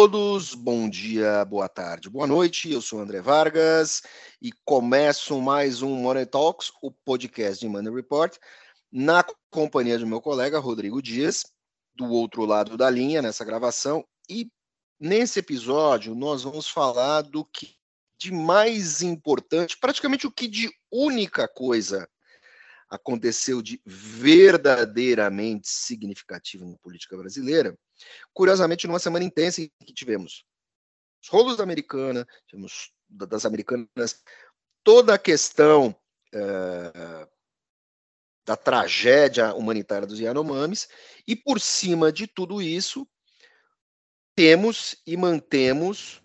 todos, bom dia, boa tarde, boa noite. Eu sou André Vargas e começo mais um Money Talks, o podcast de Money Report, na companhia do meu colega Rodrigo Dias, do outro lado da linha nessa gravação. E nesse episódio nós vamos falar do que de mais importante, praticamente o que de única coisa aconteceu de verdadeiramente significativo na política brasileira, curiosamente numa semana intensa em que tivemos os rolos da americana, tivemos das americanas toda a questão uh, da tragédia humanitária dos Yanomamis, e por cima de tudo isso, temos e mantemos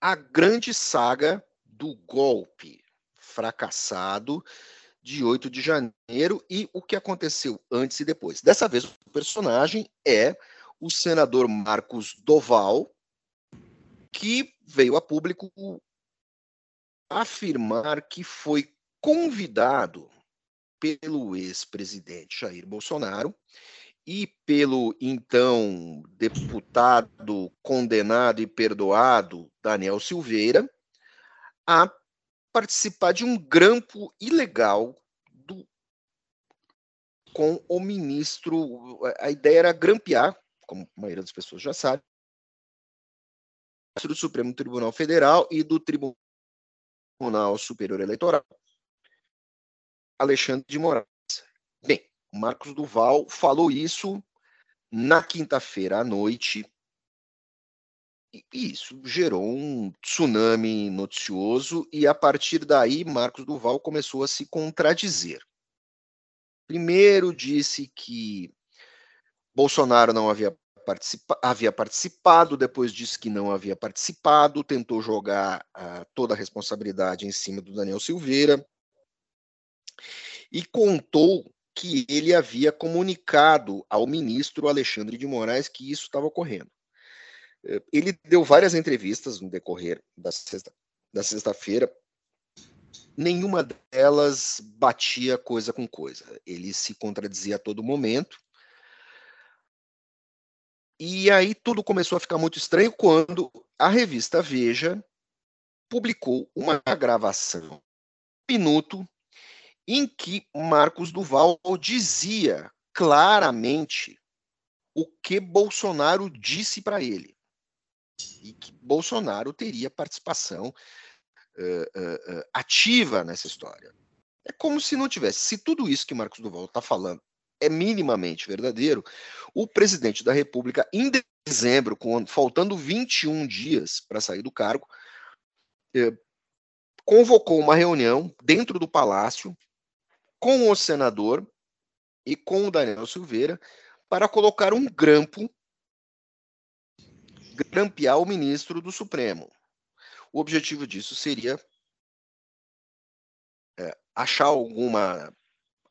a grande saga do golpe fracassado de 8 de janeiro e o que aconteceu antes e depois. Dessa vez, o personagem é o senador Marcos Doval, que veio a público afirmar que foi convidado pelo ex-presidente Jair Bolsonaro e pelo então deputado condenado e perdoado Daniel Silveira a participar de um grampo ilegal com o ministro. A ideia era grampear, como a maioria das pessoas já sabe, do Supremo Tribunal Federal e do Tribunal Superior Eleitoral, Alexandre de Moraes. Bem, Marcos Duval falou isso na quinta-feira à noite e isso gerou um tsunami noticioso e a partir daí Marcos Duval começou a se contradizer. Primeiro disse que Bolsonaro não havia, participa havia participado, depois disse que não havia participado, tentou jogar uh, toda a responsabilidade em cima do Daniel Silveira e contou que ele havia comunicado ao ministro Alexandre de Moraes que isso estava ocorrendo. Ele deu várias entrevistas no decorrer da sexta, da sexta-feira. Nenhuma delas batia coisa com coisa. Ele se contradizia a todo momento. E aí tudo começou a ficar muito estranho quando a revista Veja publicou uma gravação, um minuto, em que Marcos Duval dizia claramente o que Bolsonaro disse para ele e que Bolsonaro teria participação uh, uh, ativa nessa história. É como se não tivesse. Se tudo isso que Marcos Duval está falando é minimamente verdadeiro, o presidente da República, em dezembro, com, faltando 21 dias para sair do cargo, convocou uma reunião dentro do palácio com o senador e com o Daniel Silveira para colocar um grampo grampear o ministro do Supremo. O objetivo disso seria é, achar alguma,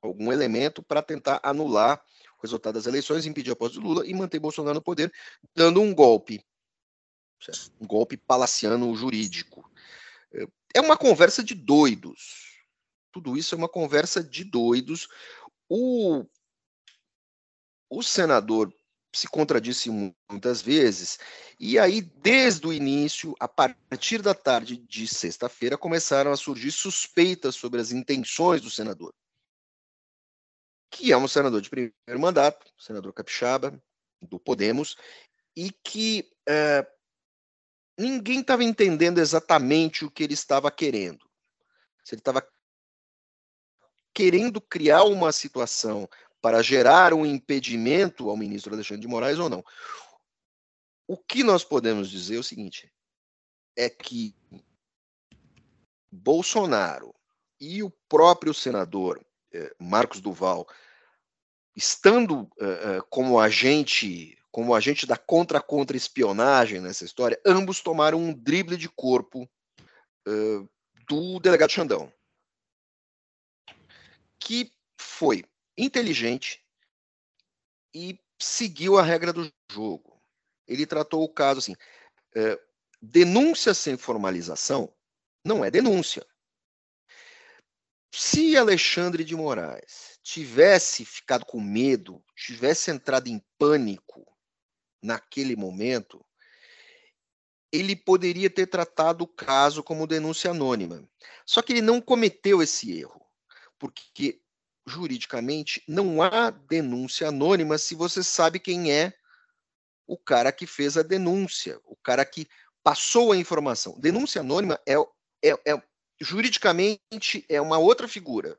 algum elemento para tentar anular o resultado das eleições, impedir a posse de Lula e manter Bolsonaro no poder, dando um golpe, um golpe palaciano jurídico. É uma conversa de doidos. Tudo isso é uma conversa de doidos. O, o senador se contradisse muitas vezes. E aí, desde o início, a partir da tarde de sexta-feira, começaram a surgir suspeitas sobre as intenções do senador, que é um senador de primeiro mandato, senador capixaba, do Podemos, e que é, ninguém estava entendendo exatamente o que ele estava querendo. Se ele estava querendo criar uma situação para gerar um impedimento ao ministro Alexandre de Moraes ou não. O que nós podemos dizer é o seguinte: é que Bolsonaro e o próprio senador eh, Marcos Duval, estando eh, eh, como agente como agente da contra-contra-espionagem nessa história, ambos tomaram um drible de corpo do delegado Xandão, que foi inteligente e seguiu a regra do jogo. Ele tratou o caso assim: é, denúncia sem formalização não é denúncia. Se Alexandre de Moraes tivesse ficado com medo, tivesse entrado em pânico naquele momento, ele poderia ter tratado o caso como denúncia anônima. Só que ele não cometeu esse erro, porque juridicamente não há denúncia anônima se você sabe quem é o cara que fez a denúncia, o cara que passou a informação. Denúncia anônima é, é, é juridicamente é uma outra figura.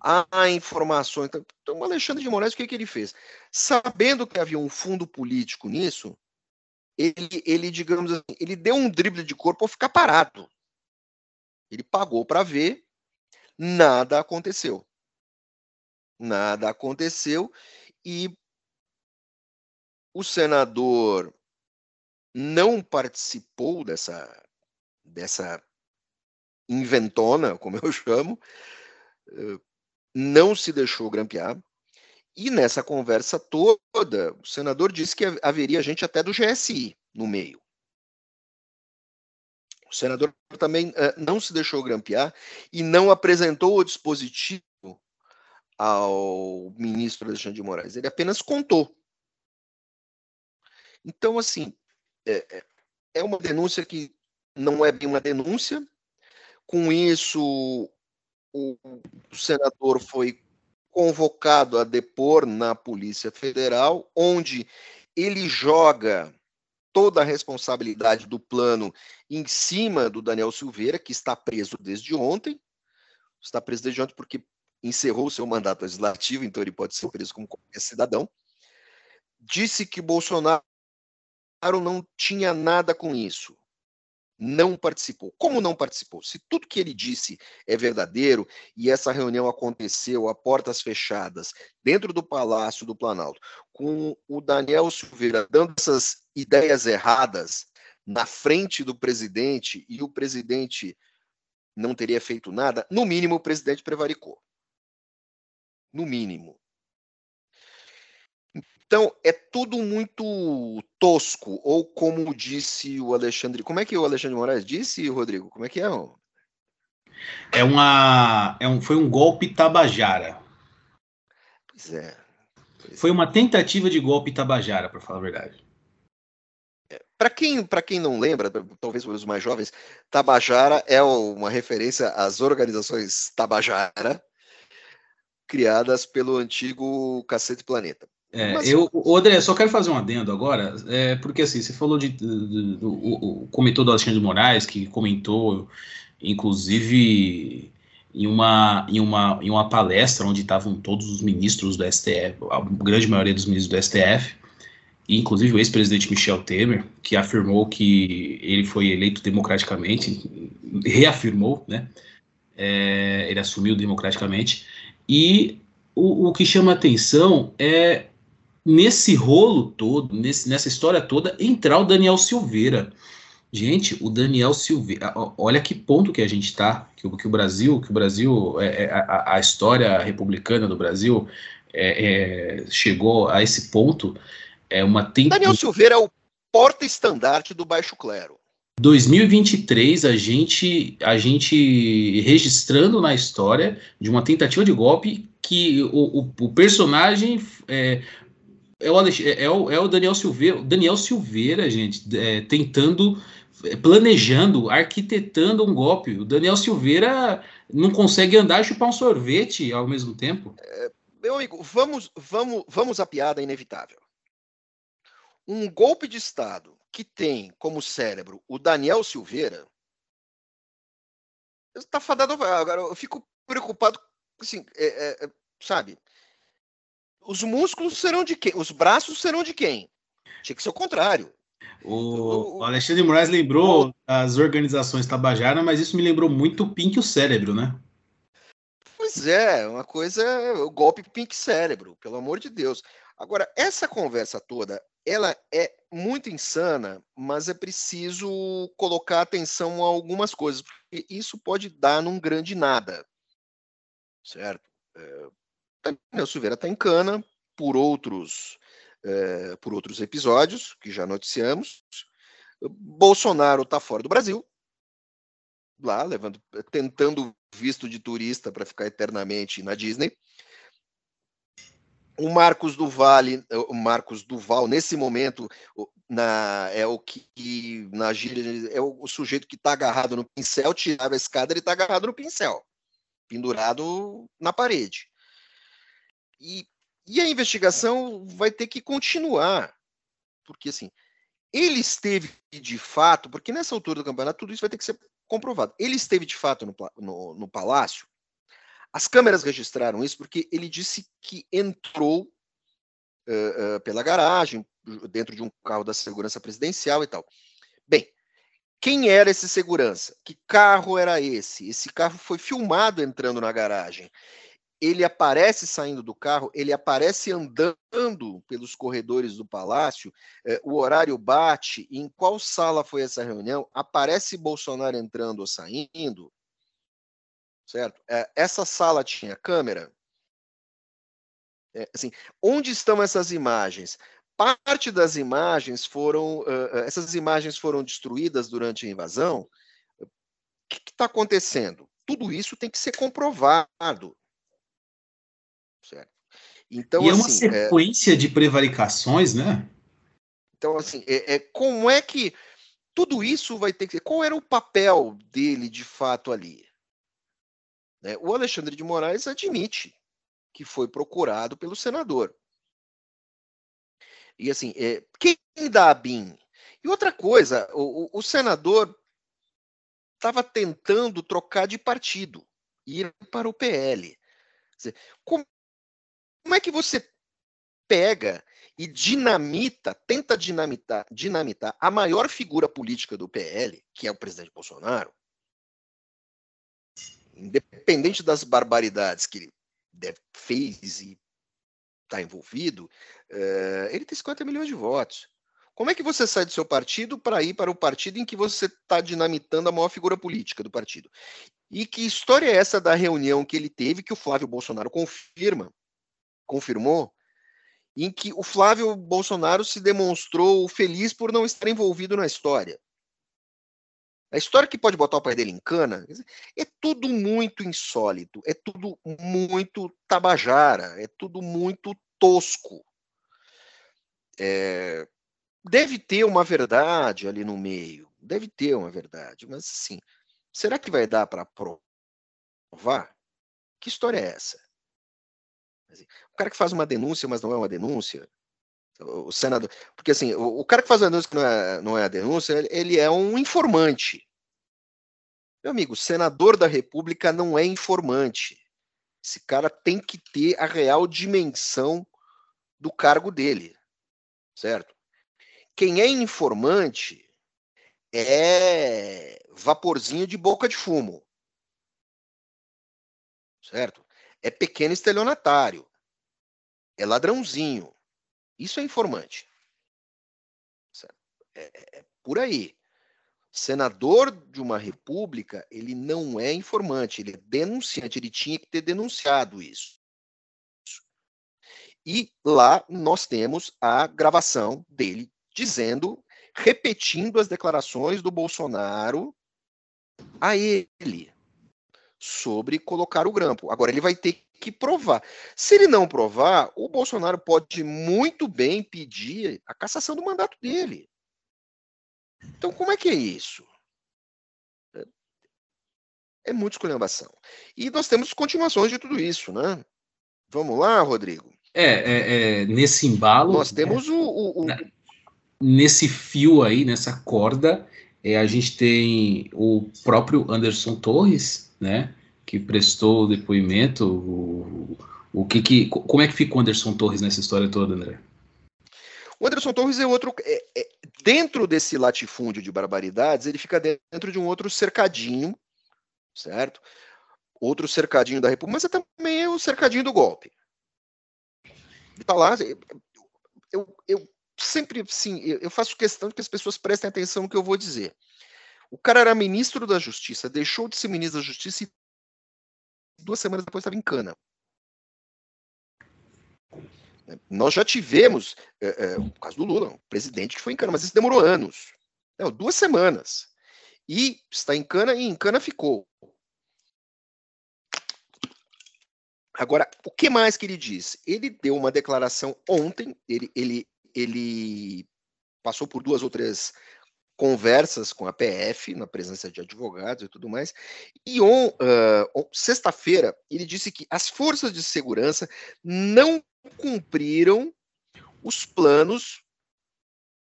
Há informações. Então, então, o Alexandre de Moraes, o que, que ele fez? Sabendo que havia um fundo político nisso, ele, ele, digamos assim, ele deu um drible de corpo ao ficar parado. Ele pagou para ver, nada aconteceu. Nada aconteceu e o senador não participou dessa, dessa inventona, como eu chamo, eh, não se deixou grampear. E nessa conversa toda, o senador disse que haveria gente até do GSI no meio. O senador também uh, não se deixou grampear e não apresentou o dispositivo ao ministro Alexandre de Moraes. Ele apenas contou. Então, assim, é, é, é uma denúncia que não é bem uma denúncia. Com isso, o senador foi convocado a depor na Polícia Federal, onde ele joga toda a responsabilidade do plano em cima do Daniel Silveira, que está preso desde ontem. Está preso desde ontem porque encerrou o seu mandato legislativo, então ele pode ser preso como qualquer cidadão. Disse que Bolsonaro não tinha nada com isso não participou. Como não participou? Se tudo que ele disse é verdadeiro e essa reunião aconteceu a portas fechadas, dentro do Palácio do Planalto, com o Daniel Silveira dando essas ideias erradas na frente do presidente e o presidente não teria feito nada, no mínimo o presidente prevaricou. No mínimo. Então, é tudo muito tosco, ou como disse o Alexandre. Como é que o Alexandre Moraes disse, Rodrigo? Como é que é? É uma. É um, foi um golpe tabajara. Pois é. Pois foi é. uma tentativa de golpe tabajara, para falar a verdade. Para quem, quem não lembra, talvez os mais jovens, Tabajara é uma referência às organizações Tabajara, criadas pelo antigo Cacete Planeta. É, Mas... eu, André, só quero fazer um adendo agora, é, porque assim, você falou de, de, do, o, o comentou do Alexandre de Moraes, que comentou, inclusive, em uma, em uma, em uma palestra onde estavam todos os ministros do STF, a grande maioria dos ministros do STF, inclusive o ex-presidente Michel Temer, que afirmou que ele foi eleito democraticamente, reafirmou, né? É, ele assumiu democraticamente, e o, o que chama atenção é nesse rolo todo, nesse, nessa história toda, entrar o Daniel Silveira. Gente, o Daniel Silveira, olha que ponto que a gente está, que, que, o Brasil, que o Brasil, é, é, a, a, história republicana do Brasil é, é, chegou a esse ponto. É uma. Daniel Silveira é o porta-estandarte do baixo clero. 2023 a gente a gente registrando na história de uma tentativa de golpe que o, o, o personagem é, é o, é, é, o, é o Daniel Silveira, Daniel Silveira, gente, é, tentando, é, planejando, arquitetando um golpe. O Daniel Silveira não consegue andar e chupar um sorvete ao mesmo tempo. É, meu amigo, vamos, vamos, vamos à piada inevitável. Um golpe de Estado que tem como cérebro o Daniel Silveira está fadado. Agora, eu fico preocupado, assim, é, é, sabe? os músculos serão de quem? Os braços serão de quem? Tinha que ser o contrário. O, o Alexandre Moraes lembrou o... as organizações Tabajara, mas isso me lembrou muito o Pink o Cérebro, né? Pois é, uma coisa, o golpe Pink Cérebro, pelo amor de Deus. Agora, essa conversa toda, ela é muito insana, mas é preciso colocar atenção a algumas coisas, porque isso pode dar num grande nada, certo? É, Daniel Silveira está em cana por outros, é, por outros episódios que já noticiamos. Bolsonaro está fora do Brasil, lá levando, tentando visto de turista para ficar eternamente na Disney. O Marcos Duval, o Marcos Duval, nesse momento, na, é o que na gíria é o, o sujeito que está agarrado no pincel, tirava a escada, ele está agarrado no pincel, pendurado na parede. E, e a investigação vai ter que continuar, porque assim, ele esteve de fato, porque nessa altura do campeonato tudo isso vai ter que ser comprovado. Ele esteve de fato no, no, no palácio. As câmeras registraram isso porque ele disse que entrou uh, uh, pela garagem, dentro de um carro da segurança presidencial e tal. Bem, quem era esse segurança? Que carro era esse? Esse carro foi filmado entrando na garagem. Ele aparece saindo do carro, ele aparece andando pelos corredores do palácio, eh, o horário bate, em qual sala foi essa reunião? Aparece Bolsonaro entrando ou saindo? Certo? Eh, essa sala tinha câmera? É, assim, onde estão essas imagens? Parte das imagens foram, uh, essas imagens foram destruídas durante a invasão. O que está acontecendo? Tudo isso tem que ser comprovado. Certo? Então, e é uma assim, é sequência é... de prevaricações, né? Então, assim, é, é, como é que tudo isso vai ter que ser? Qual era o papel dele de fato ali? Né? O Alexandre de Moraes admite que foi procurado pelo senador. E assim, é, quem dá a BIM? E outra coisa, o, o senador estava tentando trocar de partido, ir para o PL. Dizer, como, como é que você pega e dinamita, tenta dinamitar, dinamitar a maior figura política do PL, que é o presidente Bolsonaro, independente das barbaridades que ele fez e está envolvido, uh, ele tem 50 milhões de votos. Como é que você sai do seu partido para ir para o partido em que você está dinamitando a maior figura política do partido? E que história é essa da reunião que ele teve, que o Flávio Bolsonaro confirma, confirmou, em que o Flávio Bolsonaro se demonstrou feliz por não estar envolvido na história? A história que pode botar o pai dele em cana é tudo muito insólito, é tudo muito tabajara, é tudo muito tosco. É, deve ter uma verdade ali no meio, deve ter uma verdade, mas assim, será que vai dar para provar? Que história é essa? O cara que faz uma denúncia, mas não é uma denúncia, o senador. Porque assim, o, o cara que faz a denúncia que não é, não é a denúncia, ele, ele é um informante. Meu amigo, senador da República não é informante. Esse cara tem que ter a real dimensão do cargo dele. Certo? Quem é informante é vaporzinho de boca de fumo. Certo? É pequeno estelionatário. É ladrãozinho. Isso é informante. É, é, por aí. Senador de uma república, ele não é informante, ele é denunciante, ele tinha que ter denunciado isso. E lá nós temos a gravação dele dizendo, repetindo as declarações do Bolsonaro a ele sobre colocar o grampo. Agora ele vai ter que provar. Se ele não provar, o Bolsonaro pode muito bem pedir a cassação do mandato dele. Então, como é que é isso? É, é muita esculhambação. E nós temos continuações de tudo isso, né? Vamos lá, Rodrigo? É, é, é nesse embalo. Nós temos né, o, o, o, Nesse fio aí, nessa corda, é, a gente tem o próprio Anderson Torres, né? Que prestou o depoimento. O, que que, como é que fica o Anderson Torres nessa história toda, André? O Anderson Torres é outro. É, é, dentro desse latifúndio de barbaridades, ele fica dentro de um outro cercadinho, certo? Outro cercadinho da República, mas é também o cercadinho do golpe. Ele tá lá. Eu, eu sempre, sim, eu faço questão que as pessoas prestem atenção no que eu vou dizer. O cara era ministro da Justiça, deixou de ser ministro da Justiça e duas semanas depois estava em cana. Nós já tivemos, é, é, o caso do Lula, um presidente que foi em cana, mas isso demorou anos. Não, duas semanas. E está em cana e em cana ficou. Agora, o que mais que ele diz? Ele deu uma declaração ontem, ele, ele, ele passou por duas ou três conversas com a PF, na presença de advogados e tudo mais. E on, uh, sexta-feira, ele disse que as forças de segurança não cumpriram os planos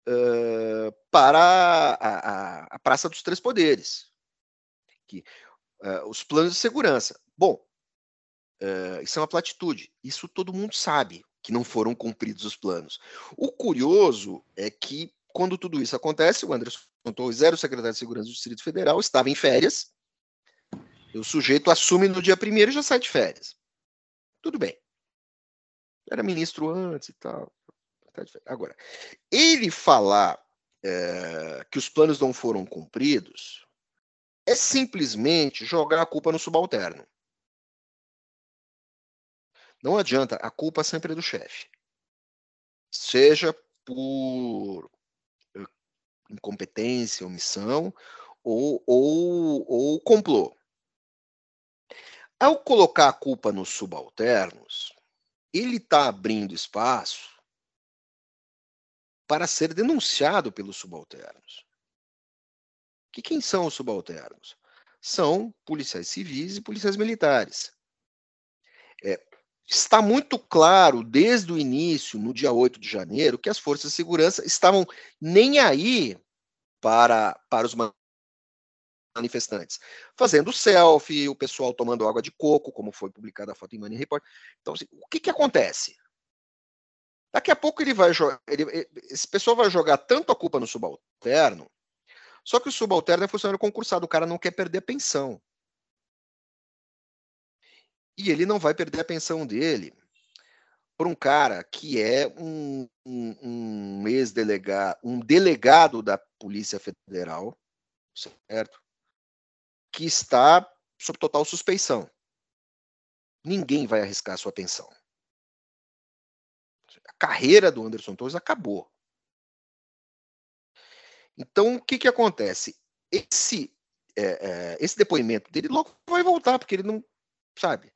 uh, para a, a, a, Praça dos Três Poderes. Que, uh, os planos de segurança. Bom, isso é uma platitude. Isso todo mundo sabe que não foram cumpridos os planos. O curioso é que quando tudo isso acontece, o Anderson Torres era o secretário de Segurança do Distrito Federal, estava em férias. O sujeito assume no dia primeiro e já sai de férias. Tudo bem. Era ministro antes e tal. Tá Agora, ele falar é, que os planos não foram cumpridos é simplesmente jogar a culpa no subalterno. Não adianta, a culpa sempre é do chefe. Seja por incompetência, omissão ou, ou, ou complô. Ao colocar a culpa nos subalternos, ele está abrindo espaço para ser denunciado pelos subalternos. Que quem são os subalternos? São policiais civis e policiais militares. É, está muito claro desde o início, no dia 8 de janeiro, que as forças de segurança estavam nem aí para, para os manifestantes, fazendo selfie, o pessoal tomando água de coco, como foi publicada a foto em Money Report. Então, assim, o que, que acontece? Daqui a pouco ele vai ele, esse pessoal vai jogar tanto a culpa no subalterno, só que o subalterno é funcionário concursado, o cara não quer perder a pensão. E ele não vai perder a pensão dele por um cara que é um, um, um ex-delegado, um delegado da Polícia Federal, certo? Que está sob total suspeição. Ninguém vai arriscar sua pensão. A carreira do Anderson Torres acabou. Então, o que, que acontece? Esse, é, é, esse depoimento dele logo vai voltar, porque ele não, sabe,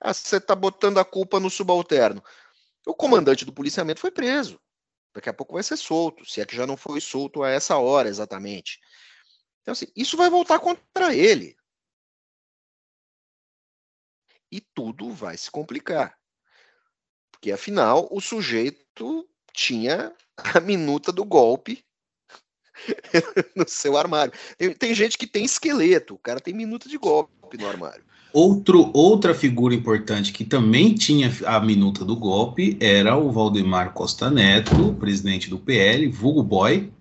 ah, você está botando a culpa no subalterno. O comandante do policiamento foi preso. Daqui a pouco vai ser solto, se é que já não foi solto a essa hora exatamente. Então, assim, isso vai voltar contra ele. E tudo vai se complicar. Porque, afinal, o sujeito tinha a minuta do golpe no seu armário. Tem, tem, gente que tem esqueleto, o cara tem minuta de golpe no armário. Outro, outra figura importante que também tinha a minuta do golpe era o Valdemar Costa Neto, presidente do PL, vulgo boy,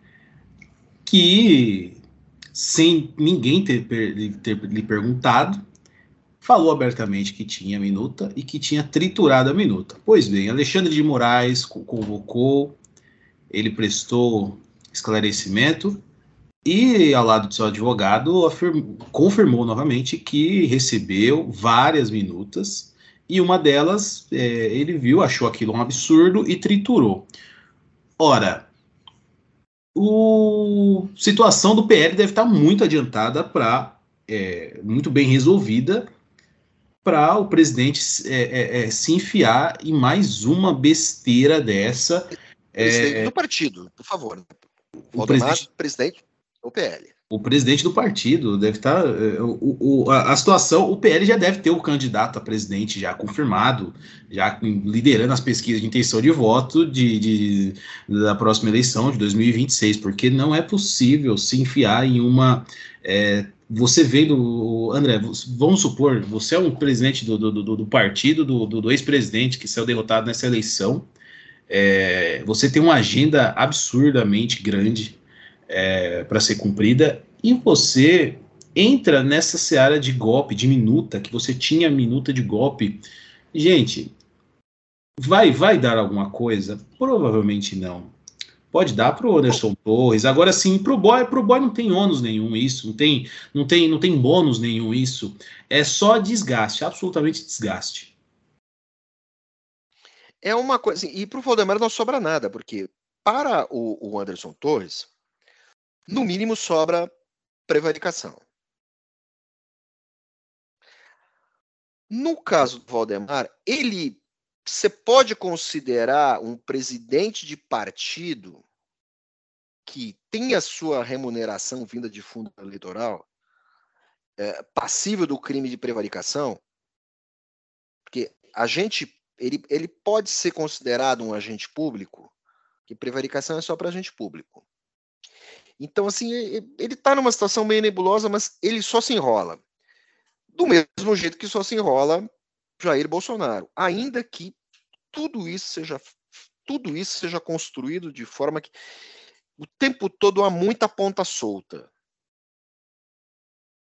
que, sem ninguém ter, ter lhe perguntado, falou abertamente que tinha minuta e que tinha triturado a minuta. Pois bem, Alexandre de Moraes convocou, ele prestou esclarecimento e, ao lado do seu advogado, afirmou, confirmou novamente que recebeu várias minutas e uma delas é, ele viu, achou aquilo um absurdo e triturou. Ora, a situação do PL deve estar muito adiantada para, é, muito bem resolvida, para o presidente é, é, é, se enfiar em mais uma besteira dessa. Presidente é, do partido, por favor. O presidente, presidente o PL. O presidente do partido deve estar. Tá, é, o, o, a, a, situação, o PL já deve ter o candidato a presidente já confirmado, já liderando as pesquisas de intenção de voto de, de, da próxima eleição de 2026, porque não é possível se enfiar em uma. É, você vendo, André, vamos supor, você é um presidente do, do, do, do partido do, do ex-presidente que saiu derrotado nessa eleição. É, você tem uma agenda absurdamente grande é, para ser cumprida, e você entra nessa seara de golpe, de minuta, que você tinha minuta de golpe. Gente, vai vai dar alguma coisa? Provavelmente não. Pode dar para o Anderson Torres. Agora sim, pro boy, pro boy não tem ônus nenhum isso, não tem, não tem, não tem bônus nenhum isso. É só desgaste, absolutamente desgaste. É uma coisa, e para o Valdemar não sobra nada, porque para o, o Anderson Torres, no mínimo sobra prevaricação. No caso do Valdemar, ele você pode considerar um presidente de partido que tem a sua remuneração vinda de fundo eleitoral é, passível do crime de prevaricação, porque agente ele, ele pode ser considerado um agente público, que prevaricação é só para agente público. Então, assim, ele está numa situação meio nebulosa, mas ele só se enrola. Do mesmo jeito que só se enrola Jair Bolsonaro. Ainda que tudo isso seja tudo isso seja construído de forma que o tempo todo há muita ponta solta.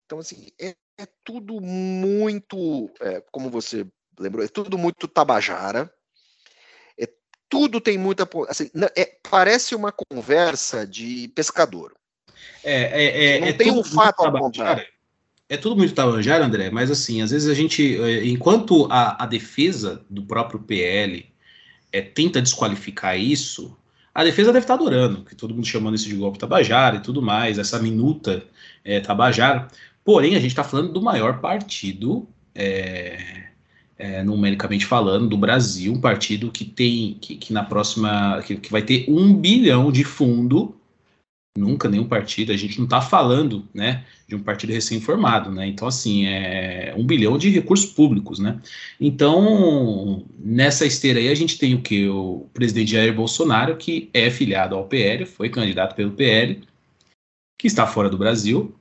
Então, assim, é, é tudo muito, é, como você lembrou, é tudo muito tabajara. É, tudo tem muita. Assim, é, parece uma conversa de pescador. É, é, é não é tem um fato a apontar. É tudo muito tabajara, André, mas assim, às vezes a gente, é, enquanto a, a defesa do próprio PL é, tenta desqualificar isso, a defesa deve estar adorando, que todo mundo chamando isso de golpe tabajara e tudo mais, essa minuta é, tabajara. Porém, a gente está falando do maior partido, é, é, numericamente falando, do Brasil, um partido que tem, que, que na próxima, que, que vai ter um bilhão de fundo. Nunca nenhum partido, a gente não está falando, né, de um partido recém-formado, né, então, assim, é um bilhão de recursos públicos, né, então, nessa esteira aí, a gente tem o que? O presidente Jair Bolsonaro, que é filiado ao PL, foi candidato pelo PL, que está fora do Brasil,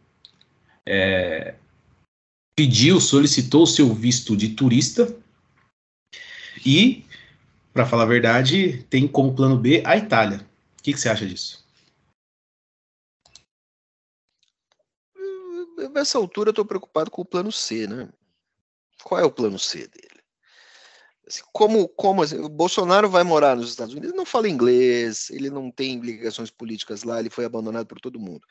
é, pediu, solicitou seu visto de turista e, para falar a verdade, tem como plano B a Itália. O que, que você acha disso? nessa altura eu estou preocupado com o plano C, né? Qual é o plano C dele? Assim, como como assim, o Bolsonaro vai morar nos Estados Unidos, ele não fala inglês, ele não tem ligações políticas lá, ele foi abandonado por todo mundo.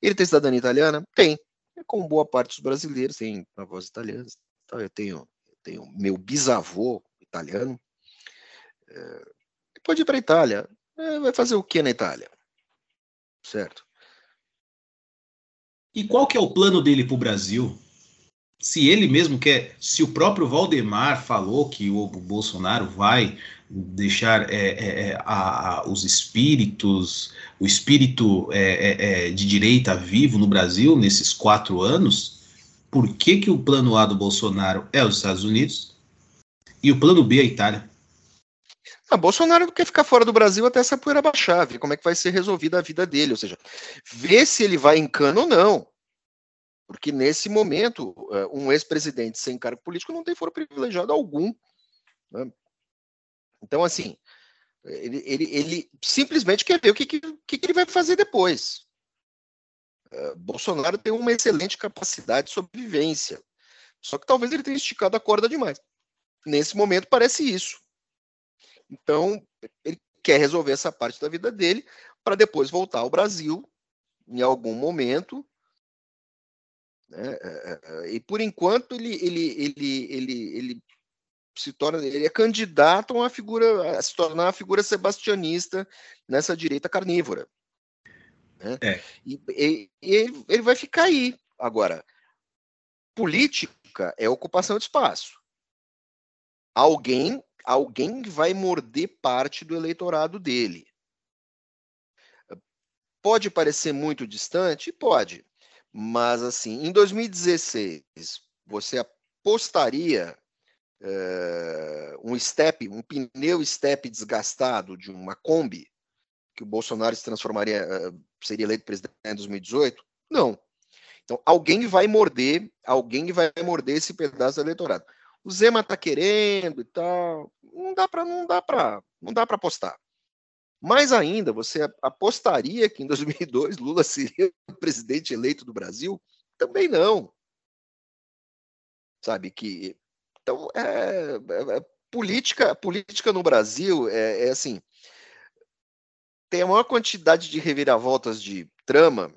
Ele tem cidadania italiana? Tem. É como boa parte dos brasileiros, tem avós italianos. Então, eu tenho, eu tenho meu bisavô italiano. É, pode ir para a Itália. É, vai fazer o que na Itália? Certo? E qual que é o plano dele para o Brasil? Se ele mesmo quer, se o próprio Valdemar falou que o Bolsonaro vai deixar é, é, é a, a, os espíritos, o espírito é, é, é, de direita vivo no Brasil nesses quatro anos, por que, que o plano A do Bolsonaro é os Estados Unidos e o plano B é a Itália? Ah, Bolsonaro quer ficar fora do Brasil até essa poeira baixar, ver como é que vai ser resolvida a vida dele, ou seja, ver se ele vai em ou não. Porque nesse momento, um ex-presidente sem cargo político não tem foro privilegiado algum. Né? Então, assim, ele, ele, ele, simplesmente quer ver o que, que, que ele vai fazer depois. Uh, Bolsonaro tem uma excelente capacidade de sobrevivência. Só que talvez ele tenha esticado a corda demais. Nesse momento, parece isso. Então, ele quer resolver essa parte da vida dele para depois voltar ao Brasil em algum momento. Né? É, é, é, e por enquanto ele, ele, ele, ele, ele se torna, ele é candidato a figura, a se tornar uma figura sebastianista nessa direita carnívora. Né? É. E, e, e ele, ele vai ficar aí. Agora, política é ocupação de espaço. Alguém alguém vai morder parte do eleitorado dele. Pode parecer muito distante? Pode. Mas, assim, em 2016, você apostaria uh, um step, um pneu step desgastado de uma Kombi, que o Bolsonaro se transformaria, uh, seria eleito presidente em 2018? Não. Então, alguém vai morder, alguém vai morder esse pedaço do eleitorado o Zema está querendo e tal. Não dá para não dá para não dá para apostar. Mais ainda, você apostaria que em 2002 Lula seria o presidente eleito do Brasil? Também não. Sabe que então é, é, é política política no Brasil é, é assim tem a maior quantidade de reviravoltas de trama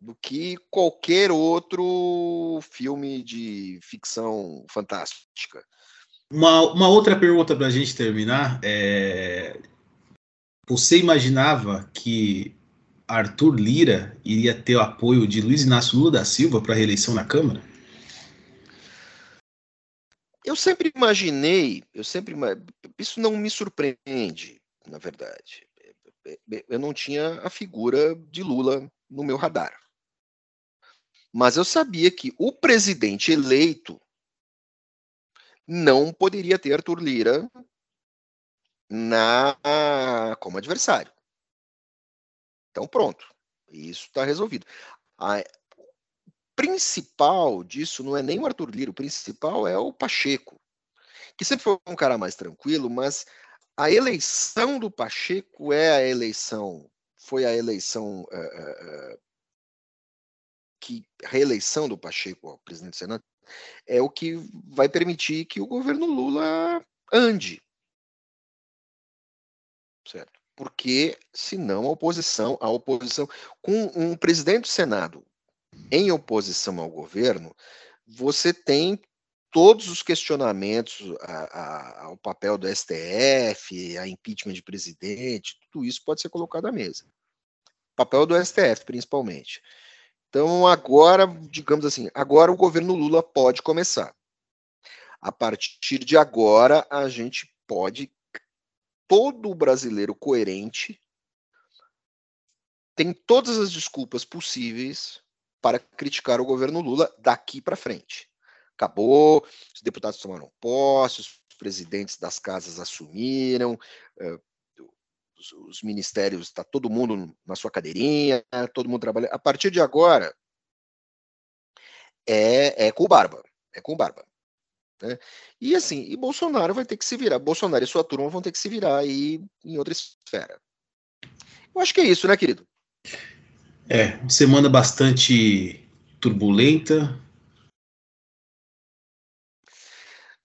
do que qualquer outro filme de ficção fantástica. Uma, uma outra pergunta para a gente terminar é: você imaginava que Arthur Lira iria ter o apoio de Luiz Inácio Lula da Silva para a reeleição na Câmara? Eu sempre imaginei, eu sempre isso não me surpreende, na verdade. eu não tinha a figura de Lula no meu radar. Mas eu sabia que o presidente eleito não poderia ter Arthur Lira na como adversário. Então pronto, isso está resolvido. Principal disso não é nem o Arthur Lira, o principal é o Pacheco, que sempre foi um cara mais tranquilo, mas a eleição do Pacheco é a eleição, foi a eleição uh, uh, que a reeleição do Pacheco ao presidente do Senado é o que vai permitir que o governo Lula ande. Certo? Porque, senão, a oposição, a oposição, com um presidente do Senado em oposição ao governo, você tem todos os questionamentos a, a, ao papel do STF, a impeachment de presidente, tudo isso pode ser colocado à mesa. Papel do STF, principalmente. Então, agora, digamos assim, agora o governo Lula pode começar. A partir de agora, a gente pode. Todo brasileiro coerente tem todas as desculpas possíveis para criticar o governo Lula daqui para frente. Acabou, os deputados tomaram posse, os presidentes das casas assumiram, eh, os, os ministérios, está todo mundo na sua cadeirinha, todo mundo trabalhando. A partir de agora, é, é com barba, é com barba. Né? E assim, e Bolsonaro vai ter que se virar. Bolsonaro e sua turma vão ter que se virar aí em outra esfera. Eu acho que é isso, né, querido? É, semana bastante turbulenta.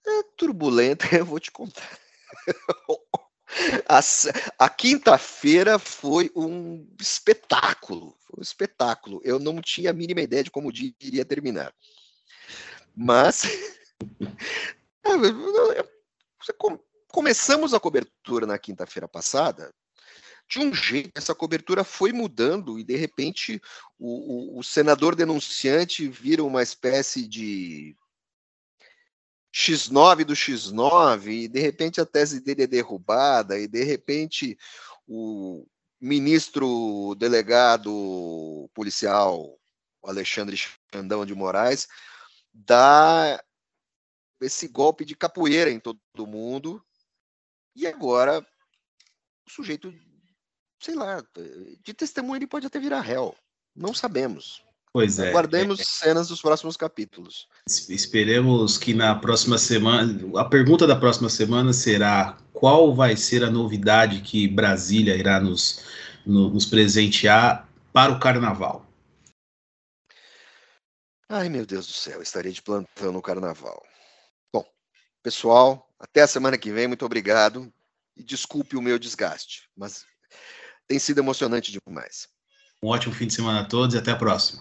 É, turbulenta, eu vou te contar. A, a quinta-feira foi um espetáculo. Foi um espetáculo. Eu não tinha a mínima ideia de como o dia iria terminar. Mas. começamos a cobertura na quinta-feira passada de um jeito, essa cobertura foi mudando e de repente o, o, o senador denunciante vira uma espécie de X9 do X9, e de repente a tese dele é derrubada, e de repente o ministro delegado policial Alexandre Xandão de Moraes dá esse golpe de capoeira em todo mundo, e agora o sujeito, sei lá, de testemunha ele pode até virar réu, não sabemos. Pois é. Aguardemos é, cenas dos próximos capítulos. Esperemos que na próxima semana. A pergunta da próxima semana será: qual vai ser a novidade que Brasília irá nos, no, nos presentear para o carnaval? Ai, meu Deus do céu, estarei de plantão no carnaval. Bom, pessoal, até a semana que vem, muito obrigado. E desculpe o meu desgaste, mas tem sido emocionante demais. Um ótimo fim de semana a todos e até a próxima.